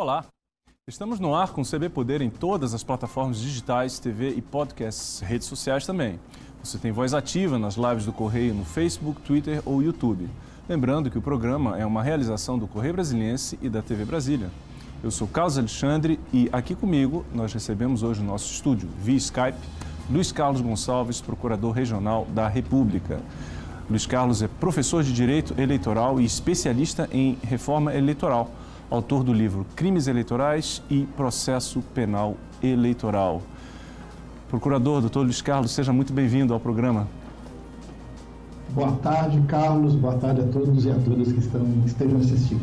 Olá, estamos no ar com o CB Poder em todas as plataformas digitais, TV e podcasts, redes sociais também. Você tem voz ativa nas lives do Correio no Facebook, Twitter ou YouTube. Lembrando que o programa é uma realização do Correio Brasiliense e da TV Brasília. Eu sou Carlos Alexandre e aqui comigo nós recebemos hoje no nosso estúdio, via Skype, Luiz Carlos Gonçalves, Procurador Regional da República. Luiz Carlos é professor de Direito Eleitoral e especialista em reforma eleitoral, autor do livro Crimes Eleitorais e Processo Penal Eleitoral. Procurador, doutor Luiz Carlos, seja muito bem-vindo ao programa. Boa tarde, Carlos. Boa tarde a todos e a todas que estão, estejam assistindo.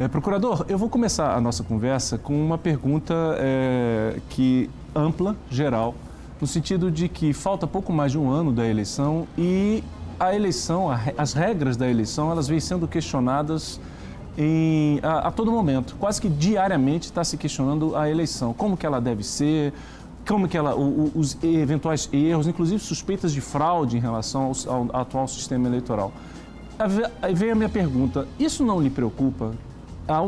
É, procurador, eu vou começar a nossa conversa com uma pergunta é, que ampla, geral, no sentido de que falta pouco mais de um ano da eleição e a eleição, as regras da eleição, elas vêm sendo questionadas em, a, a todo momento. Quase que diariamente está se questionando a eleição, como que ela deve ser, como que ela, os eventuais erros, inclusive suspeitas de fraude em relação ao, ao atual sistema eleitoral. Aí vem a minha pergunta: isso não lhe preocupa?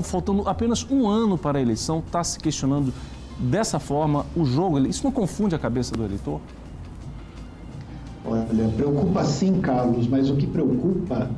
faltando apenas um ano para a eleição, está se questionando dessa forma o jogo? Isso não confunde a cabeça do eleitor? Olha, preocupa sim, Carlos, mas o que preocupa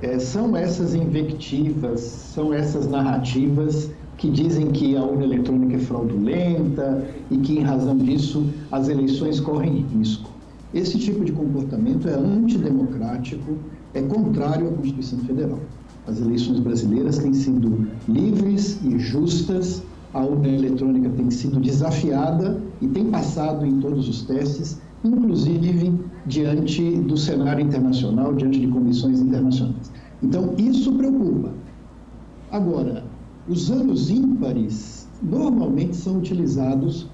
é, são essas invectivas, são essas narrativas que dizem que a urna eletrônica é fraudulenta e que, em razão disso, as eleições correm risco. Esse tipo de comportamento é antidemocrático, é contrário à Constituição Federal. As eleições brasileiras têm sido livres e justas, a urna eletrônica tem sido desafiada e tem passado em todos os testes, inclusive diante do cenário internacional, diante de comissões internacionais. Então, isso preocupa. Agora, os anos ímpares normalmente são utilizados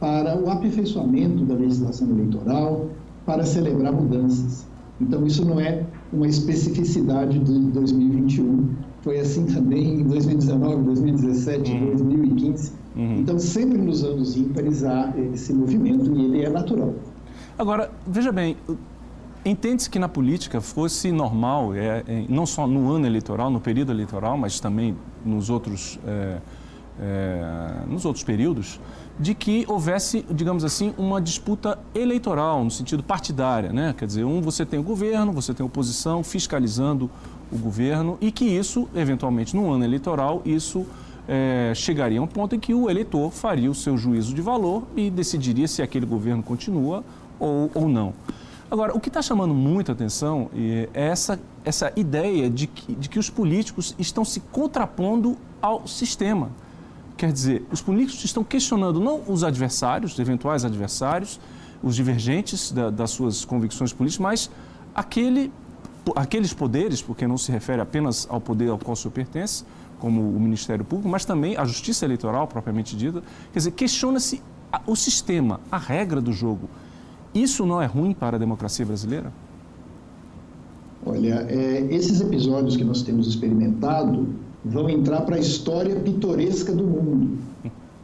para o aperfeiçoamento da legislação eleitoral, para celebrar mudanças. Então, isso não é uma especificidade de 2021. Foi assim também em 2019, 2017, uhum. 2015. Uhum. Então, sempre nos anos ímpares há esse movimento e ele é natural. Agora, veja bem, entende-se que na política fosse normal, é, é, não só no ano eleitoral, no período eleitoral, mas também nos outros, é, é nos outros períodos, de que houvesse, digamos assim, uma disputa eleitoral, no sentido partidária, né? Quer dizer, um, você tem o governo, você tem a oposição fiscalizando o governo e que isso, eventualmente, no ano eleitoral, isso é, chegaria a um ponto em que o eleitor faria o seu juízo de valor e decidiria se aquele governo continua ou, ou não. Agora, o que está chamando muita atenção é essa, essa ideia de que, de que os políticos estão se contrapondo ao sistema. Quer dizer, os políticos estão questionando não os adversários, os eventuais adversários, os divergentes da, das suas convicções políticas, mas aquele, aqueles poderes, porque não se refere apenas ao poder ao qual senhor pertence, como o Ministério Público, mas também a Justiça Eleitoral, propriamente dita. Quer dizer, questiona-se o sistema, a regra do jogo. Isso não é ruim para a democracia brasileira? Olha, é, esses episódios que nós temos experimentado vão entrar para a história pitoresca do mundo.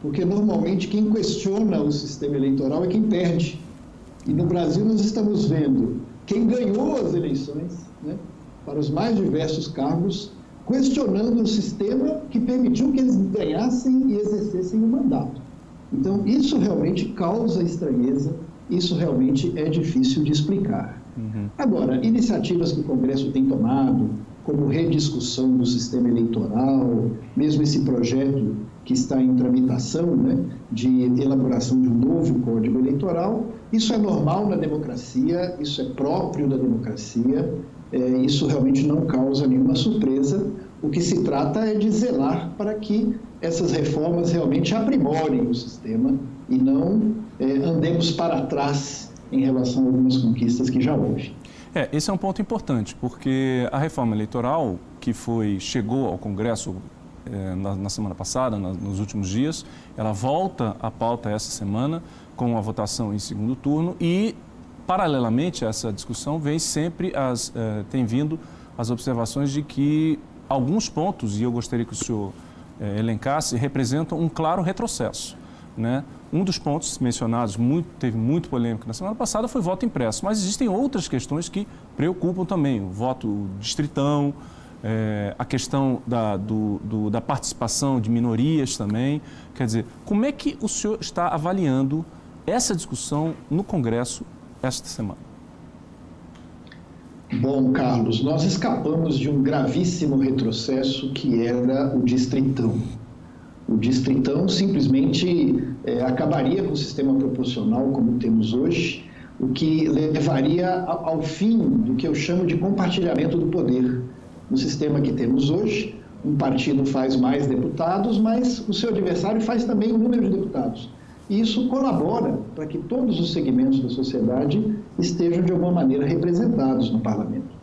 Porque normalmente quem questiona o sistema eleitoral é quem perde. E no Brasil nós estamos vendo quem ganhou as eleições, né, para os mais diversos cargos, questionando o sistema que permitiu que eles ganhassem e exercessem o mandato. Então, isso realmente causa estranheza, isso realmente é difícil de explicar. Uhum. Agora, iniciativas que o Congresso tem tomado, como rediscussão do sistema eleitoral, mesmo esse projeto que está em tramitação, né, de elaboração de um novo código eleitoral, isso é normal na democracia, isso é próprio da democracia, é, isso realmente não causa nenhuma surpresa. O que se trata é de zelar para que essas reformas realmente aprimorem o sistema e não é, andemos para trás em relação a algumas conquistas que já houve. É, esse é um ponto importante, porque a reforma eleitoral que foi chegou ao Congresso é, na, na, semana passada, na, nos últimos dias, ela volta à pauta essa semana com a votação em segundo turno e, paralelamente a essa discussão, vem sempre as, é, tem vindo as observações de que alguns pontos, e eu gostaria que o senhor é, elencasse, representam um claro retrocesso. Né? Um dos pontos mencionados, muito, teve muito polêmico na semana passada, foi voto impresso, mas existem outras questões que preocupam também. O voto distritão, é, a questão da, do, do, da participação de minorias também. Quer dizer, como é que o senhor está avaliando essa discussão no Congresso esta semana? Bom, Carlos, nós escapamos de um gravíssimo retrocesso que era o distritão. O distritão simplesmente é, acabaria com o sistema proporcional como temos hoje, o que levaria ao fim do que eu chamo de compartilhamento do poder. No sistema que temos hoje, um partido faz mais deputados, mas o seu adversário faz também o número de deputados. E isso colabora para que todos os segmentos da sociedade estejam, de alguma maneira, representados no parlamento.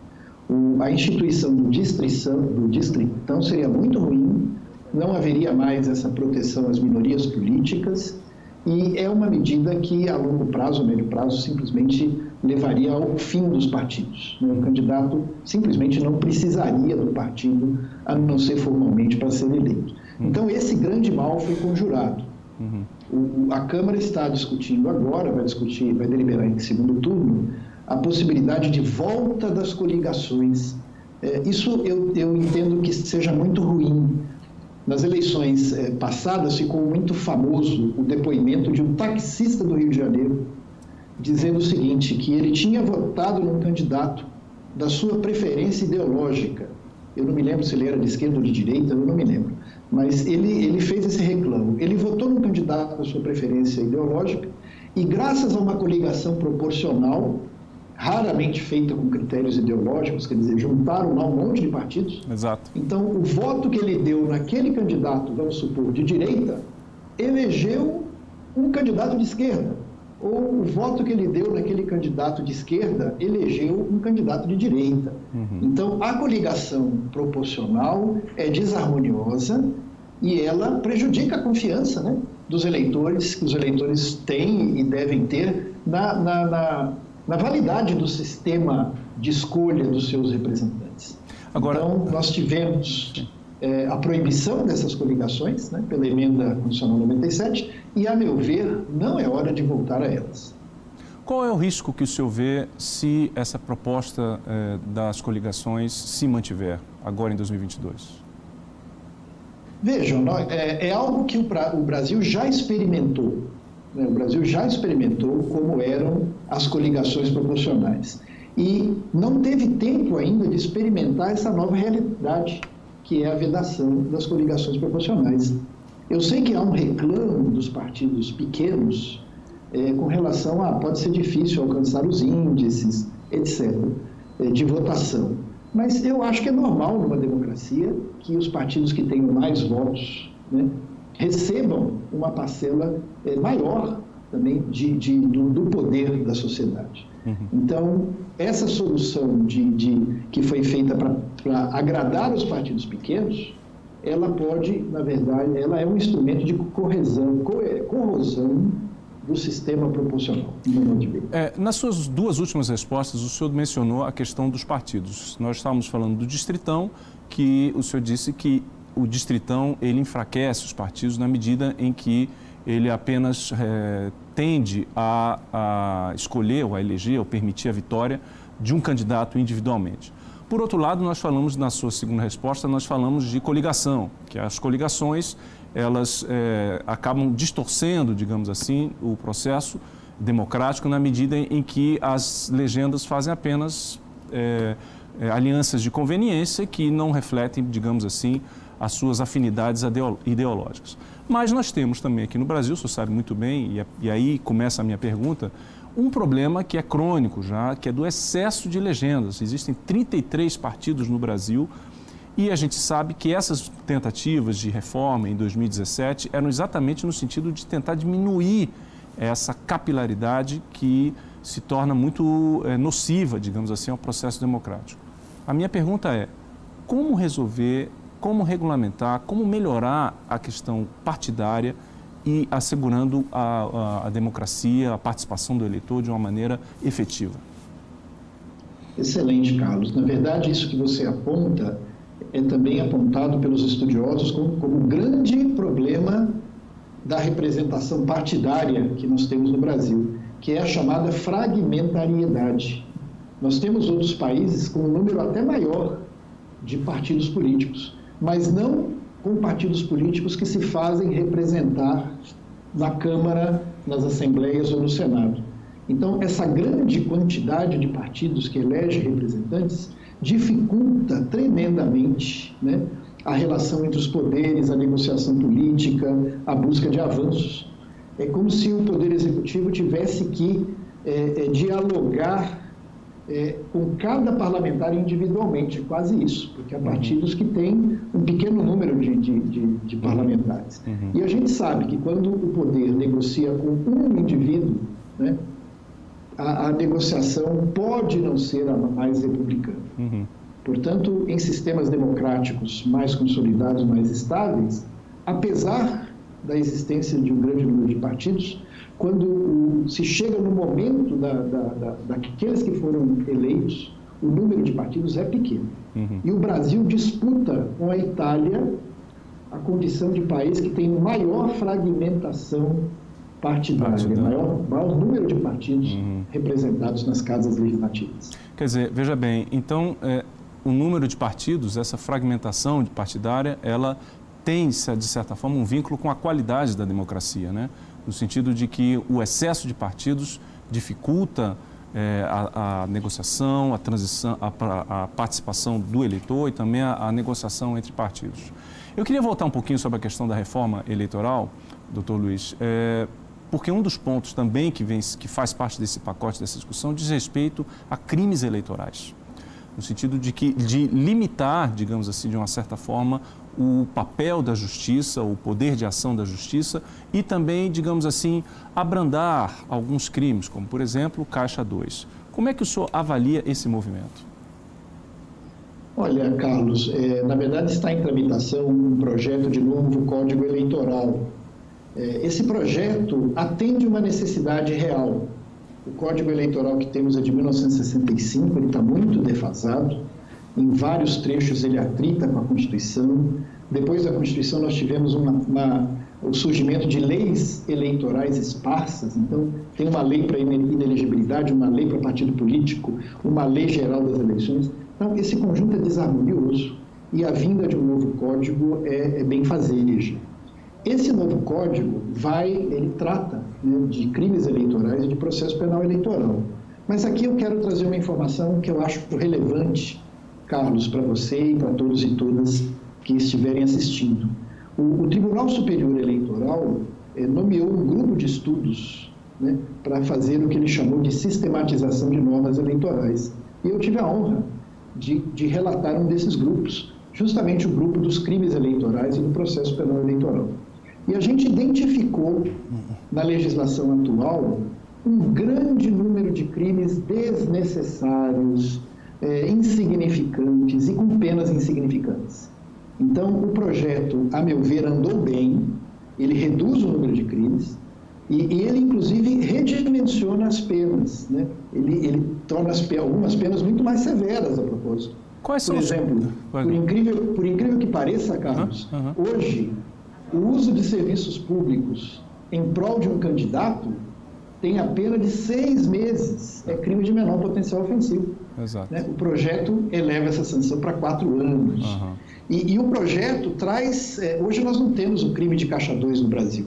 O, a instituição do distrição, do distritão seria muito ruim, não haveria mais essa proteção às minorias políticas, e é uma medida que, a longo prazo, a médio prazo, simplesmente levaria ao fim dos partidos. Né? O candidato simplesmente não precisaria do partido, a não ser formalmente, para ser eleito. Então, esse grande mal foi conjurado. Uhum. A Câmara está discutindo agora, vai discutir, vai deliberar em segundo turno, a possibilidade de volta das coligações. É, isso eu, eu entendo que seja muito ruim. Nas eleições é, passadas ficou muito famoso o depoimento de um taxista do Rio de Janeiro, dizendo o seguinte, que ele tinha votado num candidato da sua preferência ideológica. Eu não me lembro se ele era de esquerda ou de direita, eu não me lembro. Mas ele, ele fez esse reclamo. Ele votou num candidato da sua preferência ideológica e, graças a uma coligação proporcional, raramente feita com critérios ideológicos, quer dizer, juntaram lá um monte de partidos. Exato. Então, o voto que ele deu naquele candidato, vamos supor, de direita, elegeu um candidato de esquerda ou o voto que ele deu naquele candidato de esquerda elegeu um candidato de direita. Uhum. Então, a coligação proporcional é desarmoniosa e ela prejudica a confiança né, dos eleitores, que os eleitores têm e devem ter na, na, na, na validade do sistema de escolha dos seus representantes. Agora... Então, nós tivemos é, a proibição dessas coligações, né, pela emenda constitucional 97, e, a meu ver, não é hora de voltar a elas. Qual é o risco que o senhor vê se essa proposta é, das coligações se mantiver agora em 2022? Vejam, é, é algo que o, o, Brasil já experimentou. Né? O Brasil já experimentou como eram as coligações proporcionais. E não teve tempo ainda de experimentar essa nova realidade que é a vedação das coligações proporcionais. Eu sei que há um reclamo dos partidos pequenos é, com relação a pode ser difícil alcançar os índices, etc., é, de votação. Mas eu acho que é normal numa democracia que os partidos que tenham mais votos né, recebam uma parcela é, maior também de, de do, do, poder da sociedade. Uhum. Então, essa solução de, de que foi feita para agradar os partidos pequenos, ela pode, na verdade, ela é um instrumento de corrosão, corrosão do sistema proporcional, é, nas suas duas últimas respostas, o senhor mencionou a questão dos partidos. Nós estávamos falando do distritão, que o senhor disse que o distritão ele enfraquece os partidos na medida em que ele apenas é, tende a, a escolher ou a eleger ou permitir a vitória de um candidato individualmente. Por outro lado, nós falamos, na sua segunda resposta, nós falamos de coligação, que as coligações, elas é, acabam distorcendo, digamos assim, o processo democrático na medida em que as legendas fazem apenas é, é, alianças de conveniência que não refletem, digamos assim, as suas afinidades ideológicas. Mas nós temos também aqui no Brasil, você sabe muito bem, e, e aí começa a minha pergunta, um problema que é crônico já, que é do excesso de legendas. Existem 33 partidos no Brasil e a gente sabe que essas tentativas de reforma em 2017 eram exatamente no sentido de tentar diminuir essa capilaridade que se torna muito é, nociva, digamos assim, ao processo democrático. A minha pergunta é: como resolver como regulamentar, como melhorar a questão partidária e assegurando a, a, a democracia, a participação do eleitor de uma maneira efetiva. Excelente, Carlos. Na verdade, isso que você aponta é também apontado pelos estudiosos como, como grande problema da representação partidária que nós temos no Brasil, que é a chamada fragmentariedade. Nós temos outros países com um número até maior de partidos políticos, mas não com partidos políticos que se fazem representar na Câmara, nas assembleias ou no Senado. Então, essa grande quantidade de partidos que elege representantes dificulta tremendamente né, a relação entre os poderes, a negociação política, a busca de avanços. É como se o Poder Executivo tivesse que é, é, dialogar é, com cada parlamentar individualmente, quase isso, porque há uhum. partidos que têm um pequeno número de, de, de, de parlamentares. Uhum. E a gente sabe que quando o poder negocia com um indivíduo, né, a, a, negociação pode não ser a mais republicana. Uhum. Portanto, em sistemas democráticos mais consolidados, mais estáveis, apesar da existência de um grande número de partidos, quando se chega no momento da, da, da, daqueles que foram eleitos, o número de partidos é pequeno. Uhum. E o Brasil disputa com a Itália a condição de país que tem maior fragmentação partidária, maior, maior número de partidos uhum. representados nas casas legislativas. Quer dizer, veja bem, então é, o número de partidos, essa fragmentação partidária, ela tem, de certa forma, um vínculo com a qualidade da democracia, né? No sentido de que o excesso de partidos dificulta é, a, a, negociação, a transição, a, a, participação do eleitor e também a, a, negociação entre partidos. Eu queria voltar um pouquinho sobre a questão da reforma eleitoral, doutor Luiz, é, porque um dos pontos também que, vem, que faz parte desse pacote, dessa discussão, diz respeito a crimes eleitorais no sentido de que de limitar, digamos assim, de uma certa forma, o papel da justiça, o poder de ação da justiça e também, digamos assim, abrandar alguns crimes, como por exemplo, Caixa 2. Como é que o senhor avalia esse movimento? Olha, Carlos, é, na verdade está em tramitação um projeto de novo Código Eleitoral. É, esse projeto atende uma necessidade real o Código Eleitoral que temos é de 1965, ele está muito defasado. Em vários trechos ele atrita com a Constituição. Depois da Constituição nós tivemos uma, uma, o surgimento de leis eleitorais esparsas. Então tem uma lei para inelegibilidade, uma lei para partido político, uma lei geral das eleições. Então esse conjunto é desarmonioso e a vinda de um novo código é, é bem fazeja. Esse novo código vai, ele trata né, de crimes eleitorais e de processo penal eleitoral. Mas aqui eu quero trazer uma informação que eu acho relevante, Carlos, para você e para todos e todas que estiverem assistindo. O, o Tribunal Superior Eleitoral eh, nomeou um grupo de estudos né, para fazer o que ele chamou de sistematização de normas eleitorais. E eu tive a honra de, de relatar um desses grupos, justamente o grupo dos crimes eleitorais e do processo penal eleitoral. E a gente identificou na legislação atual um grande número de crimes desnecessários, é, insignificantes e com penas insignificantes. Então, o projeto, a meu ver, andou bem, ele reduz o número de crimes e, e ele, inclusive, redimensiona as penas. Né? Ele, ele torna as, algumas penas muito mais severas a propósito. Quais por exemplo, os... por, incrível, por incrível que pareça, Carlos, hoje o uso de serviços públicos em prol de um candidato tem a pena de seis meses. É crime de menor potencial ofensivo. Exato. Né? O projeto eleva essa sanção para quatro anos. Uhum. E, e, o projeto traz. É, hoje nós não temos o crime de caixa 2 no Brasil.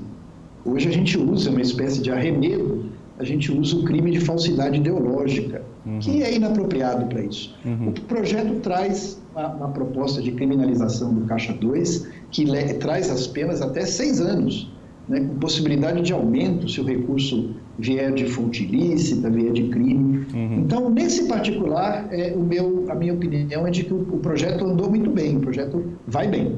Hoje a gente usa uma espécie de arremedo, a gente usa o crime de falsidade ideológica, uhum. que é inapropriado para isso. Uhum. O projeto traz uma, uma, proposta de criminalização do caixa 2 que le, traz as penas até seis anos, né, com possibilidade de aumento se o recurso vier de fonte ilícita, vier de crime. Uhum. Então, nesse particular, é, o meu, a minha opinião é de que o, o projeto andou muito bem, o projeto vai bem.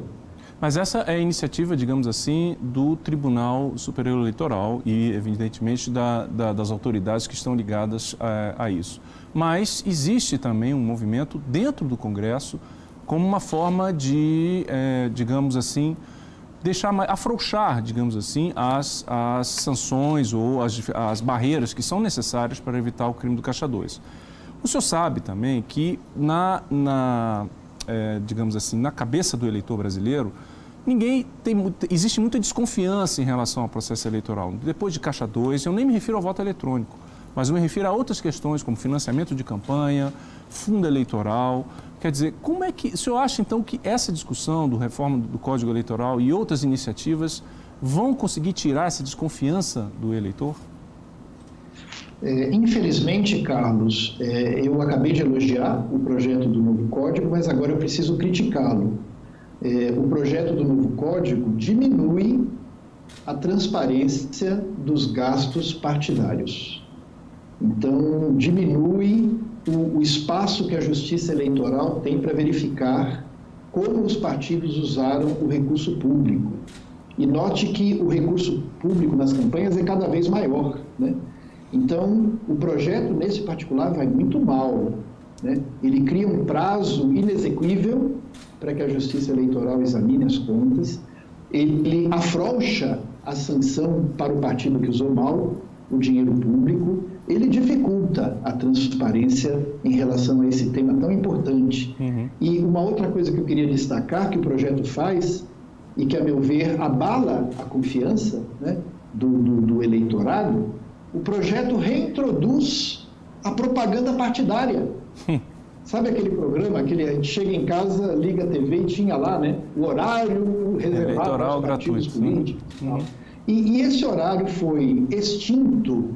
Mas essa é a iniciativa, digamos assim, do Tribunal Superior Eleitoral e, evidentemente, da, da, das autoridades que estão ligadas a, a, isso. Mas existe também um movimento dentro do Congresso como uma forma de, é, digamos assim, deixar afrouxar, digamos assim, as, as sanções ou as, as barreiras que são necessárias para evitar o crime do Caixa 2. O senhor sabe também que na, na é, digamos assim, na cabeça do eleitor brasileiro, ninguém tem existe muita desconfiança em relação ao processo eleitoral. Depois de Caixa 2, eu nem me refiro ao voto eletrônico mas eu me refiro a outras questões como financiamento de campanha, fundo eleitoral. Quer dizer, como é que o senhor acha então que essa discussão do reforma do Código Eleitoral e outras iniciativas vão conseguir tirar essa desconfiança do eleitor? É, infelizmente, Carlos, é, eu acabei de elogiar o projeto do novo código, mas agora eu preciso criticá-lo. É, o projeto do novo código diminui a transparência dos gastos partidários. Então, diminui o, o espaço que a Justiça Eleitoral tem para verificar como os partidos usaram o recurso público. E note que o recurso público nas campanhas é cada vez maior. Né? Então, o projeto, nesse particular, vai muito mal. Né? Ele cria um prazo inexequível para que a Justiça Eleitoral examine as contas, ele afrouxa a sanção para o partido que usou mal o dinheiro público, ele dificulta a transparência em relação a esse tema tão importante. Uhum. E uma outra coisa que eu queria destacar que o projeto faz e que, a meu ver, abala a confiança né, do, do, do eleitorado, o projeto reintroduz a propaganda partidária. Sabe aquele programa, aquele, a gente chega em casa, liga a TV e tinha lá né, o horário reservado aos partidos gratuito, políticos. Uhum. E, e esse horário foi extinto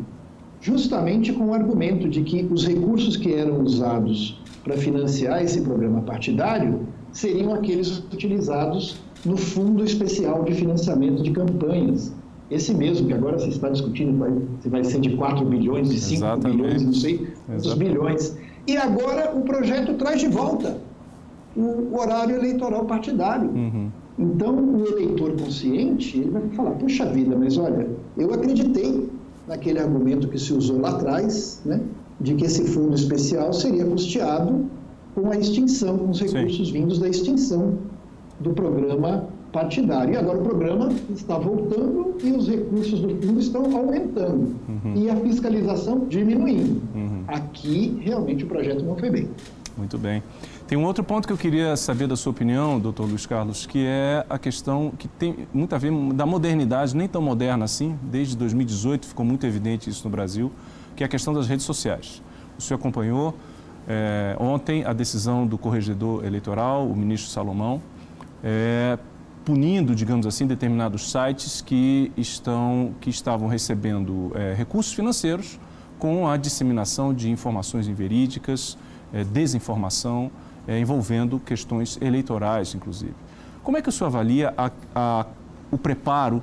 justamente com o argumento de que os recursos que eram usados para financiar esse programa partidário seriam aqueles utilizados no Fundo Especial de Financiamento de Campanhas. Esse mesmo, que agora se está discutindo vai, se vai ser de 4 bilhões, de 5 Exatamente. bilhões, não sei quantos bilhões. E agora o projeto traz de volta o horário eleitoral partidário. Uhum. Então, o eleitor consciente, ele vai falar, puxa vida, mas olha, eu acreditei naquele argumento que se usou lá atrás, né, de que esse fundo especial seria custeado com a extinção, com os recursos Sim. vindos da extinção do programa partidário. E agora o programa está voltando e os recursos do fundo estão aumentando. Uhum. E a fiscalização diminuindo. Uhum. Aqui, realmente, o projeto não foi bem. Muito bem. Tem um outro ponto que eu queria saber da sua opinião, doutor Luiz Carlos, que é a questão que tem muito a ver da modernidade, nem tão moderna assim, desde 2018 ficou muito evidente isso no Brasil, que é a questão das redes sociais. O senhor acompanhou é, ontem a decisão do corregedor eleitoral, o ministro Salomão, é, punindo, digamos assim, determinados sites que, estão, que estavam recebendo é, recursos financeiros com a disseminação de informações inverídicas, desinformação é, envolvendo questões eleitorais, inclusive. Como é que o senhor avalia a, a, o preparo,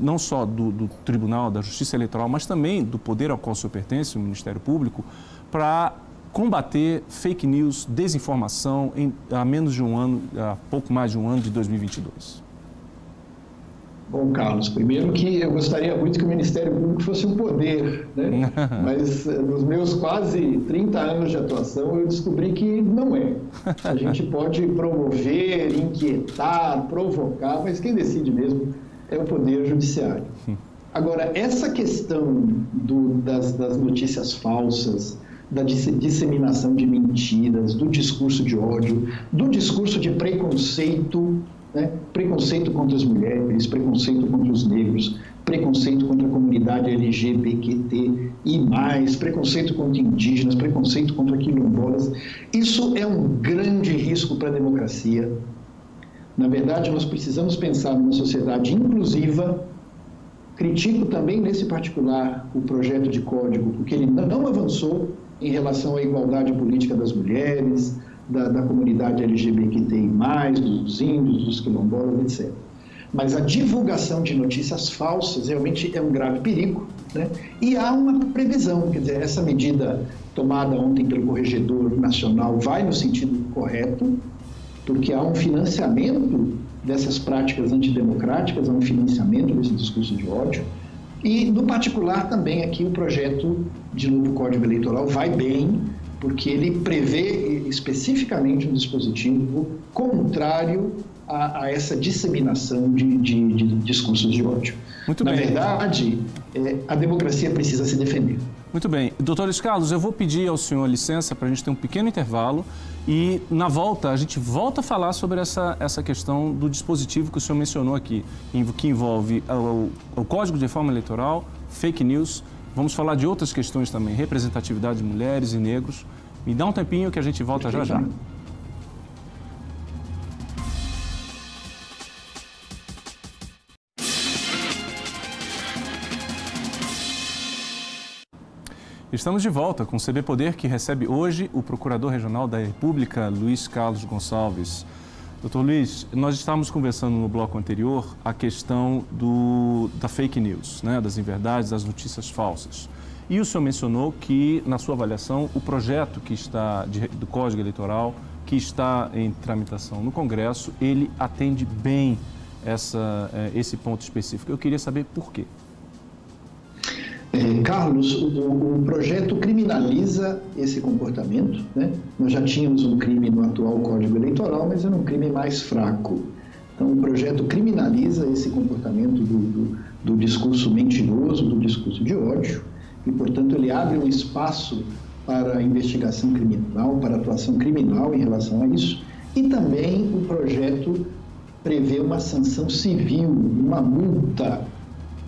não só do, do, Tribunal da Justiça Eleitoral, mas também do poder ao qual o senhor pertence, o Ministério Público, para combater fake news, desinformação em, há menos de um ano, há pouco mais de um ano de 2022? Bom, Carlos, primeiro que eu gostaria muito que o Ministério Público fosse um poder, né? mas eh, nos meus quase 30 anos de atuação eu descobri que não é. A gente pode promover, inquietar, provocar, mas quem decide mesmo é o Poder Judiciário. Agora, essa questão do, das, das notícias falsas, da disseminação de mentiras, do discurso de ódio, do discurso de preconceito né? Preconceito contra as mulheres, preconceito contra os negros, preconceito contra a comunidade LGBT e mais, preconceito contra indígenas, preconceito contra quilombolas. Isso é um grande risco para a democracia. Na verdade, nós precisamos pensar numa sociedade inclusiva. Critico também, nesse particular, o projeto de código, porque ele não avançou em relação à igualdade política das mulheres, da, da comunidade LGBTI+, dos índios, dos quilombolas, etc. Mas a divulgação de notícias falsas realmente é um grave perigo, né? E há uma previsão, quer dizer, essa medida tomada ontem pelo Corregedor Nacional vai no sentido correto, porque há um financiamento dessas práticas antidemocráticas, há um financiamento desse discurso de ódio, e, no particular, também aqui o projeto de novo Código Eleitoral vai bem, porque ele prevê especificamente um dispositivo contrário a, a essa disseminação de, de, de, discursos de ódio. Muito Na bem. verdade, é, a democracia precisa se defender. Muito bem. Doutor Luiz Carlos, eu vou pedir ao senhor licença para a gente ter um pequeno intervalo e, na volta, a gente volta a falar sobre essa, essa questão do dispositivo que o senhor mencionou aqui, que envolve o, o Código de Reforma Eleitoral, fake news Vamos falar de outras questões também, representatividade de mulheres e negros. Me dá um tempinho que a gente volta já já. Estamos de volta com o CB Poder, que recebe hoje o Procurador Regional da República, Luiz Carlos Gonçalves. Doutor Luiz, nós estávamos conversando no bloco anterior a questão do, da fake news, né, das inverdades, das notícias falsas. E o senhor mencionou que, na sua avaliação, o projeto que está de, do Código Eleitoral, que está em tramitação no Congresso, ele atende bem essa, eh, esse ponto específico. Eu queria saber por quê. É, Carlos, o, o, projeto criminaliza esse comportamento. Né? Nós já tínhamos um crime no atual Código Eleitoral, mas era um crime mais fraco. Então, o projeto criminaliza esse comportamento do, do, do discurso mentiroso, do discurso de ódio, e, portanto, ele abre um espaço para investigação criminal, para atuação criminal em relação a isso. E também o projeto prevê uma sanção civil, uma multa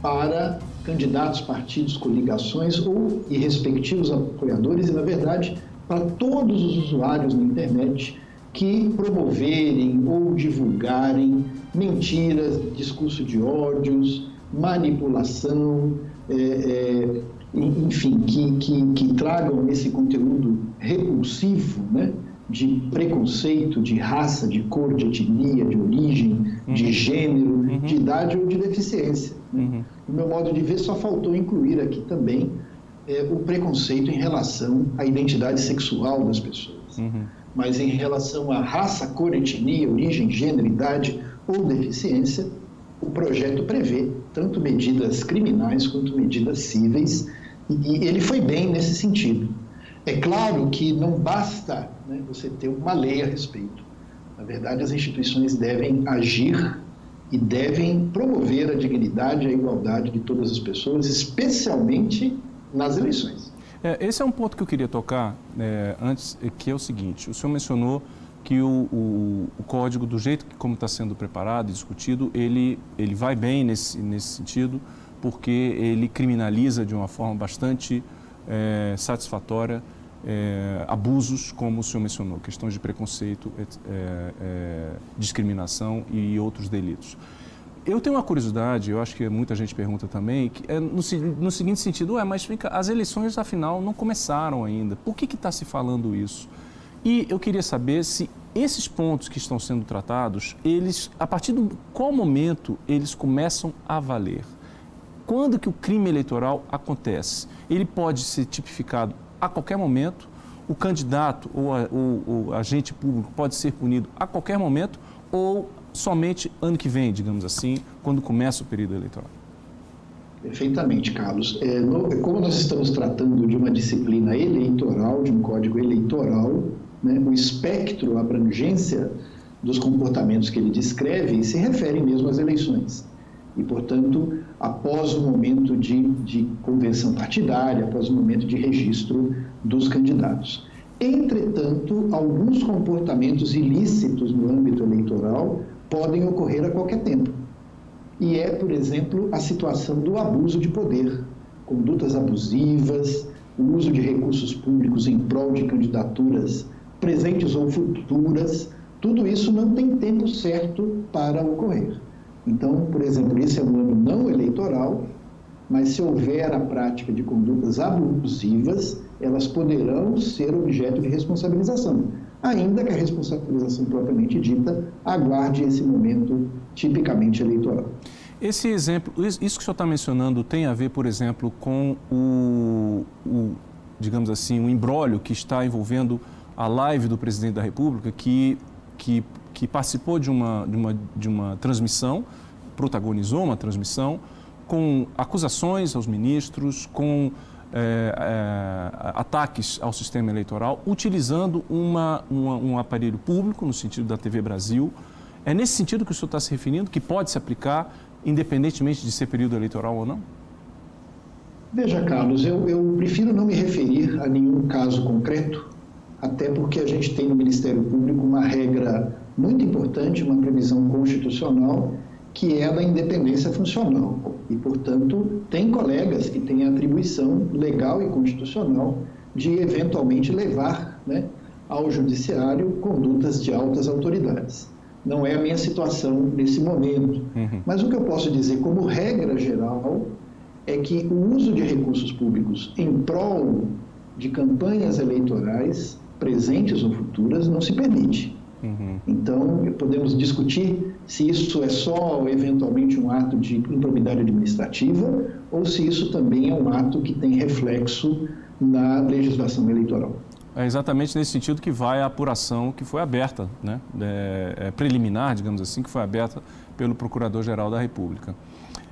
para candidatos, partidos, coligações ou e respectivos apoiadores, e, na verdade, para todos os usuários na internet que promoverem ou divulgarem mentiras, discurso de ódios, manipulação, é, é, enfim, que, que, que, tragam esse conteúdo repulsivo, né? De preconceito, de raça, de cor, de etnia, de origem, uhum. de gênero, uhum. de idade ou de deficiência. Uhum. No meu modo de ver, só faltou incluir aqui também é, o preconceito em relação à identidade sexual das pessoas. Uhum. Mas em relação à raça, cor, etnia, origem, gênero, idade ou deficiência, o projeto prevê tanto medidas criminais quanto medidas cíveis, e ele foi bem nesse sentido. É claro que não basta né, você ter uma lei a respeito. Na verdade, as instituições devem agir e devem promover a dignidade e a igualdade de todas as pessoas, especialmente nas eleições. É, esse é um ponto que eu queria tocar é, antes, que é o seguinte: o senhor mencionou que o, o, o código, do jeito que como está sendo preparado e discutido, ele, ele vai bem nesse, nesse sentido, porque ele criminaliza de uma forma bastante é, satisfatória é, abusos, como o senhor mencionou, questões de preconceito, é, é, discriminação e outros delitos. Eu tenho uma curiosidade, eu acho que muita gente pergunta também, que é no, no, seguinte sentido, é, mas fica, as eleições afinal não começaram ainda. Por que está se falando isso? E eu queria saber se esses pontos que estão sendo tratados, eles, a partir de qual momento eles começam a valer? Quando que o crime eleitoral acontece? Ele pode ser tipificado a qualquer momento, o candidato ou, o, agente público pode ser punido a qualquer momento ou somente ano que vem, digamos assim, quando começa o período eleitoral. Perfeitamente, Carlos. É, no, como nós estamos tratando de uma disciplina eleitoral, de um código eleitoral, né, o espectro, a abrangência dos comportamentos que ele descreve se refere mesmo às eleições. E, portanto, após o momento de, de convenção partidária, após o momento de registro dos candidatos. Entretanto, alguns comportamentos ilícitos no âmbito eleitoral podem ocorrer a qualquer tempo. E é, por exemplo, a situação do abuso de poder, condutas abusivas, o uso de recursos públicos em prol de candidaturas presentes ou futuras, tudo isso não tem tempo certo para ocorrer. Então, por exemplo, esse é um ano não eleitoral, mas se houver a prática de condutas abusivas, elas poderão ser objeto de responsabilização, ainda que a responsabilização propriamente dita aguarde esse momento tipicamente eleitoral. Esse exemplo, isso que o senhor está mencionando tem a ver, por exemplo, com o, o digamos assim, o embrólio que está envolvendo a live do presidente da República, que, que que participou de uma, de uma, de uma transmissão, protagonizou uma transmissão, com acusações aos ministros, com é, é, ataques ao sistema eleitoral, utilizando uma, uma, um aparelho público, no sentido da TV Brasil. É nesse sentido que o senhor está se referindo, que pode se aplicar independentemente de ser período eleitoral ou não? Veja, Carlos, eu, eu prefiro não me referir a nenhum caso concreto, até porque a gente tem no Ministério Público uma regra muito importante, uma previsão constitucional que é da independência funcional. E, portanto, tem colegas que têm atribuição legal e constitucional de eventualmente levar né, ao judiciário condutas de altas autoridades. Não é a minha situação nesse momento. Uhum. Mas o que eu posso dizer, como regra geral, é que o uso de recursos públicos em prol de campanhas eleitorais, presentes ou futuras, não se permite. Uhum. Então, podemos discutir se isso é só, eventualmente, um ato de improbidade administrativa ou se isso também é um ato que tem reflexo na legislação eleitoral. É exatamente nesse sentido que vai a apuração que foi aberta, né? É, é preliminar, digamos assim, que foi aberta pelo Procurador-Geral da República.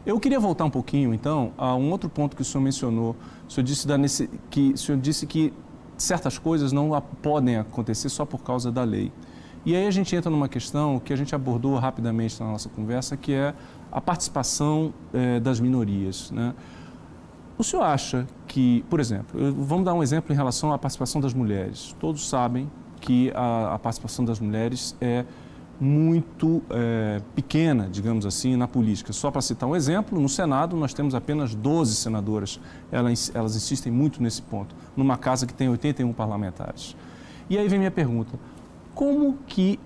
Eu queria voltar um pouquinho, então, a um outro ponto que o senhor mencionou. O senhor disse, da, que, o senhor disse que certas coisas não podem acontecer só por causa da lei. E aí a gente entra numa questão que a gente abordou rapidamente na nossa conversa, que é a participação eh, das minorias. Né? O senhor acha que, por exemplo, vamos dar um exemplo em relação à participação das mulheres. Todos sabem que a, a participação das mulheres é muito é, pequena, digamos assim, na política. Só para citar um exemplo, no Senado nós temos apenas 12 senadoras. Elas, elas insistem muito nesse ponto, numa casa que tem 81 parlamentares. E aí vem minha pergunta: como que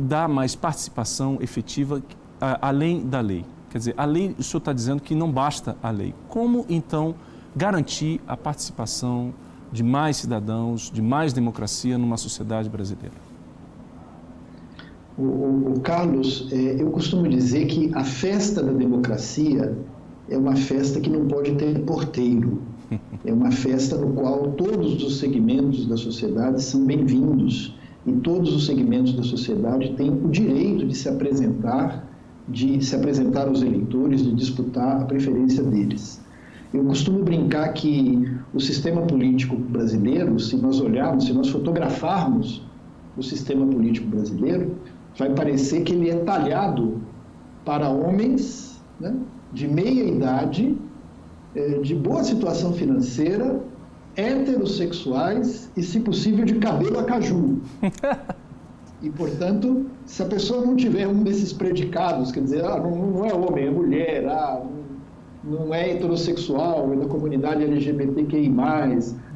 dá mais participação efetiva a, além da lei? Quer dizer, a lei, o senhor está dizendo que não basta a lei. Como então garantir a participação de mais cidadãos, de mais democracia numa sociedade brasileira? O, o, o Carlos, é, eu costumo dizer que a festa da democracia é uma festa que não pode ter porteiro. É uma festa no qual todos os segmentos da sociedade são bem-vindos e todos os segmentos da sociedade têm o direito de se apresentar, de se apresentar aos eleitores, de disputar a preferência deles. Eu costumo brincar que o sistema político brasileiro, se nós olharmos, se nós fotografarmos o sistema político brasileiro, vai parecer que ele é talhado para homens né, de meia idade, eh, de boa situação financeira, heterossexuais e, se possível, de cabelo a caju. E, portanto, se a pessoa não tiver um desses predicados, quer dizer, ah, não, não é homem, é mulher, ah, não, não é heterossexual, é da comunidade LGBTQI+,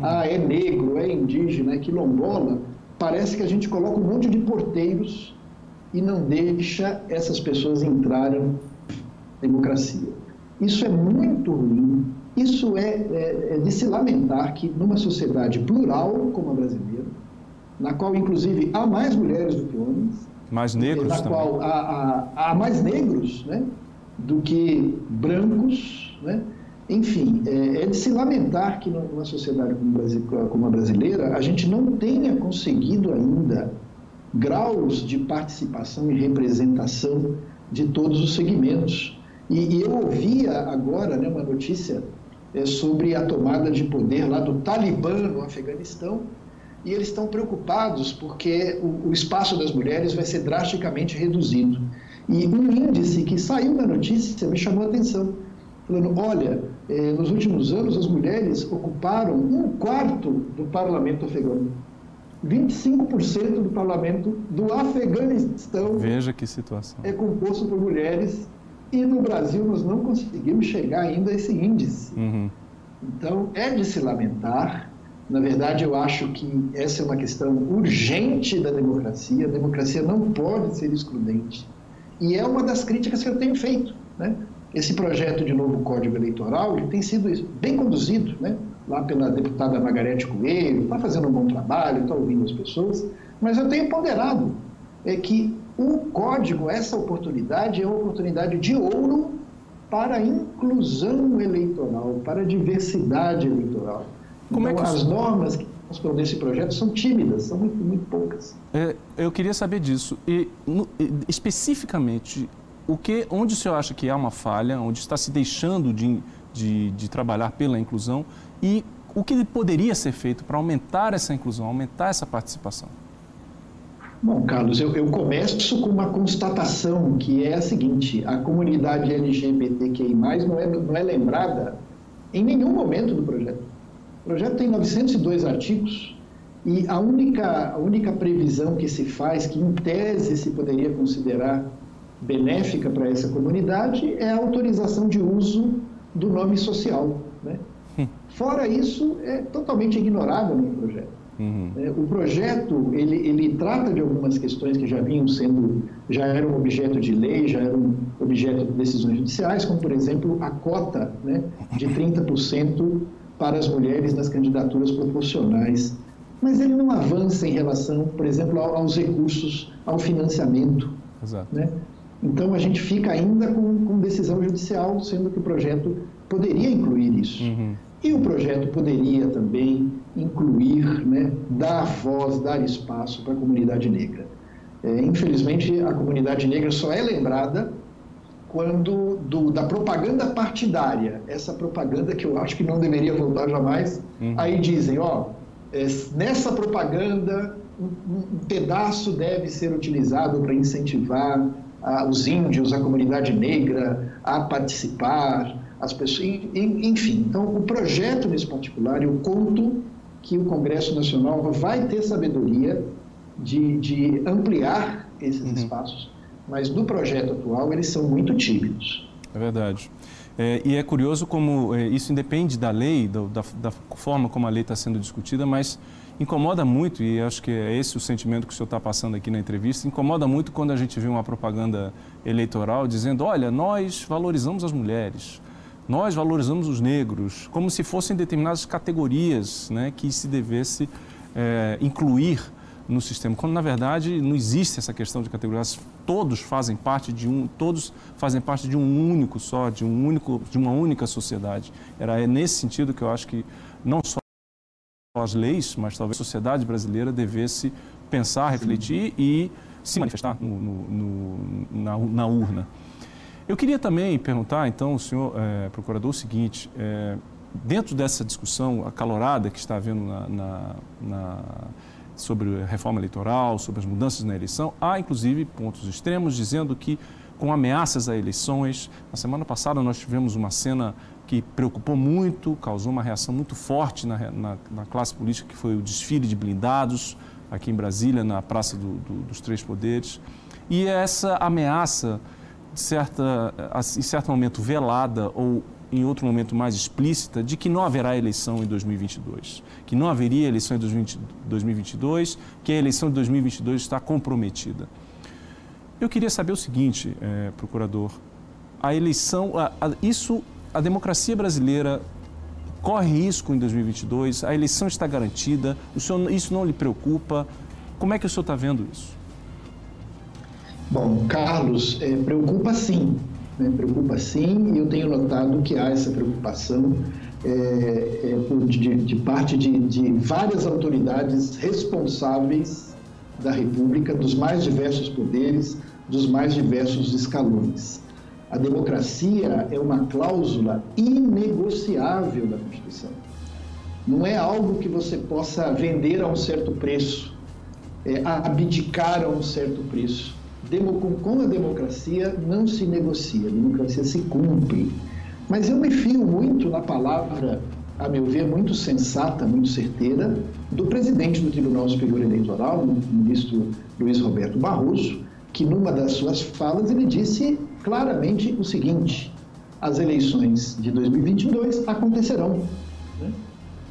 ah, é negro, é indígena, é quilombola, parece que a gente coloca um monte de porteiros e não deixa essas pessoas entrarem na democracia. Isso é muito ruim, isso é, é, é, de se lamentar que numa sociedade plural como a brasileira, na qual inclusive há mais mulheres do que homens, mais negros na também. qual há, há, há, mais negros né, do que brancos, né? enfim, é, é, de se lamentar que numa sociedade como a brasileira a gente não tenha conseguido ainda graus de participação e representação de todos os segmentos. E, e eu ouvia agora né, uma notícia é, sobre a tomada de poder lá do Talibã no Afeganistão, e eles estão preocupados porque o, o espaço das mulheres vai ser drasticamente reduzido. E um índice que saiu na notícia me chamou a atenção, falando, olha, eh, nos últimos anos as mulheres ocuparam um quarto do parlamento afegano. 25% do parlamento do Afeganistão Veja que situação. é composto por mulheres e no Brasil nós não conseguimos chegar ainda a esse índice. Uhum. Então é de se lamentar. Na verdade, eu acho que essa é uma questão urgente da democracia. A democracia não pode ser excludente. E é uma das críticas que eu tenho feito. Né? Esse projeto de novo Código Eleitoral ele tem sido bem conduzido. Né? Lá pela deputada Margarete Coelho, está fazendo um bom trabalho, está ouvindo as pessoas, mas eu tenho ponderado é que o código, essa oportunidade, é uma oportunidade de ouro para a inclusão eleitoral, para a diversidade eleitoral. Como é então, é que... as normas que estão nesse projeto são tímidas, são muito, muito poucas. É, eu queria saber disso. E, no, especificamente, o que, onde o senhor acha que há uma falha, onde está se deixando de, de, de trabalhar pela inclusão e o que poderia ser feito para aumentar essa inclusão, aumentar essa participação? Bom, Carlos, eu, eu, começo com uma constatação que é a seguinte: a comunidade LGBTQI não é, não é lembrada em nenhum momento do projeto. O projeto tem 902 artigos e a única, a única previsão que se faz, que em tese se poderia considerar benéfica para essa comunidade é a autorização de uso do nome social. Né? Fora isso, é totalmente ignorado no projeto. Uhum. É, o projeto ele, ele trata de algumas questões que já vinham sendo, já eram objeto de lei, já eram objeto de decisões judiciais, como por exemplo a cota né, de 30% para as mulheres nas candidaturas proporcionais. Mas ele não avança em relação, por exemplo, aos recursos, ao financiamento. Exato. Né? Então a gente fica ainda com, com, decisão judicial, sendo que o projeto poderia incluir isso. Uhum. E o projeto poderia também incluir, né, dar voz, dar espaço para a comunidade negra. É, infelizmente, a comunidade negra só é lembrada quando do, da propaganda partidária, essa propaganda que eu acho que não deveria voltar jamais, uhum. aí dizem, ó, é, nessa propaganda um, um, pedaço deve ser utilizado para incentivar a, os índios, a comunidade negra a participar, as pessoas, enfim. Então, o projeto nesse particular, eu conto que o Congresso Nacional vai ter sabedoria de, de ampliar esses uhum. espaços, mas no projeto atual eles são muito tímidos. É verdade. É, e é curioso como é, isso independe da lei, da, da, da forma como a lei está sendo discutida, mas incomoda muito, e acho que é esse o sentimento que o senhor está passando aqui na entrevista, incomoda muito quando a gente vê uma propaganda eleitoral dizendo, olha, nós valorizamos as mulheres, nós valorizamos os negros, como se fossem determinadas categorias né, que se devesse é, incluir no sistema, quando na verdade não existe essa questão de categorias, todos fazem parte de um, todos fazem parte de um único só, de um único, de uma única sociedade. Era nesse sentido que eu acho que não só as leis, mas talvez a sociedade brasileira devesse pensar, refletir e se manifestar no, no, no, na, na urna. Eu queria também perguntar, então, ao senhor é, procurador, o seguinte: é, dentro dessa discussão acalorada que está havendo na, na, na, sobre a reforma eleitoral, sobre as mudanças na eleição, há inclusive pontos extremos dizendo que, com ameaças a eleições, na semana passada nós tivemos uma cena que preocupou muito, causou uma reação muito forte na, na, na classe política, que foi o desfile de blindados aqui em Brasília, na Praça do, do, dos Três Poderes. E essa ameaça certa, em certo momento velada ou em outro momento mais explícita de que não haverá eleição em 2022, que não haveria eleição em 2022, que a eleição de 2022 está comprometida. Eu queria saber o seguinte, é, procurador, a eleição, a, a, isso, a democracia brasileira corre risco em 2022, a eleição está garantida, o senhor, isso não lhe preocupa? Como é que o senhor está vendo isso? Bom, Carlos, é, preocupa sim, né? preocupa sim, e eu tenho notado que há essa preocupação é, é, de, de, parte de, de várias autoridades responsáveis da República, dos mais diversos poderes, dos mais diversos escalões. A democracia é uma cláusula inegociável da Constituição. Não é algo que você possa vender a um certo preço, é, abdicar a um certo preço com a democracia não se negocia, a democracia se cumpre. Mas eu me fio muito na palavra, a meu ver, muito sensata, muito certeira, do presidente do Tribunal Superior Eleitoral, o ministro Luiz Roberto Barroso, que numa das suas falas ele disse claramente o seguinte: as eleições de 2022 acontecerão. Né?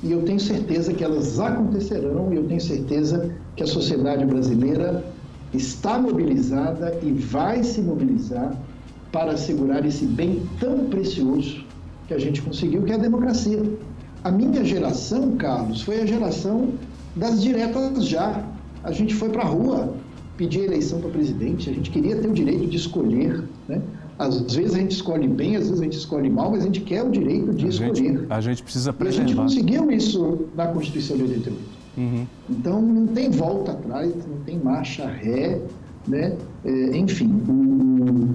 E eu tenho certeza que elas acontecerão, e eu tenho certeza que a sociedade brasileira está mobilizada e vai se mobilizar para assegurar esse bem tão precioso que a gente conseguiu, que é a democracia. A minha geração, Carlos, foi a geração das diretas já. A gente foi para a rua pedir eleição para presidente, a gente queria ter o direito de escolher, né? Às vezes a gente escolhe bem, às vezes a gente escolhe mal, mas a gente quer o direito de a escolher. Gente, a gente precisa preservar. E a gente conseguiu isso na Constituição de 88. Uhum. Então não tem volta atrás, não tem marcha ré, né? É, enfim, o,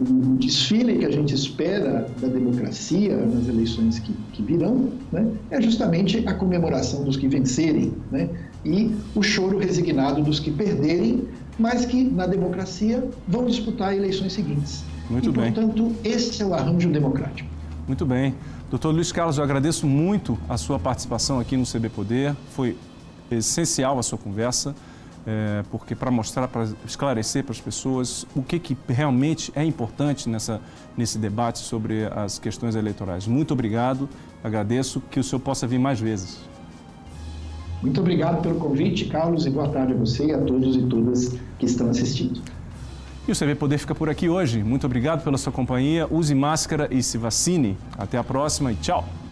o, desfile que a gente espera da democracia nas eleições que, que virão né? é justamente a comemoração dos que vencerem né? e o choro resignado dos que perderem, mas que na democracia vão disputar eleições seguintes. Muito e, bem. Portanto, esse é o arranjo democrático. Muito bem. Doutor Luiz Carlos, eu agradeço muito a sua participação aqui no CB Poder. Foi essencial a sua conversa. É, porque para mostrar, para esclarecer para as pessoas o que, que realmente é importante nessa, nesse debate sobre as questões eleitorais. Muito obrigado, agradeço que o senhor possa vir mais vezes. Muito obrigado pelo convite, Carlos, e boa tarde a você e a todos e todas que estão assistindo. E o CV Poder fica por aqui hoje. Muito obrigado pela sua companhia. Use máscara e se vacine. Até a próxima e tchau.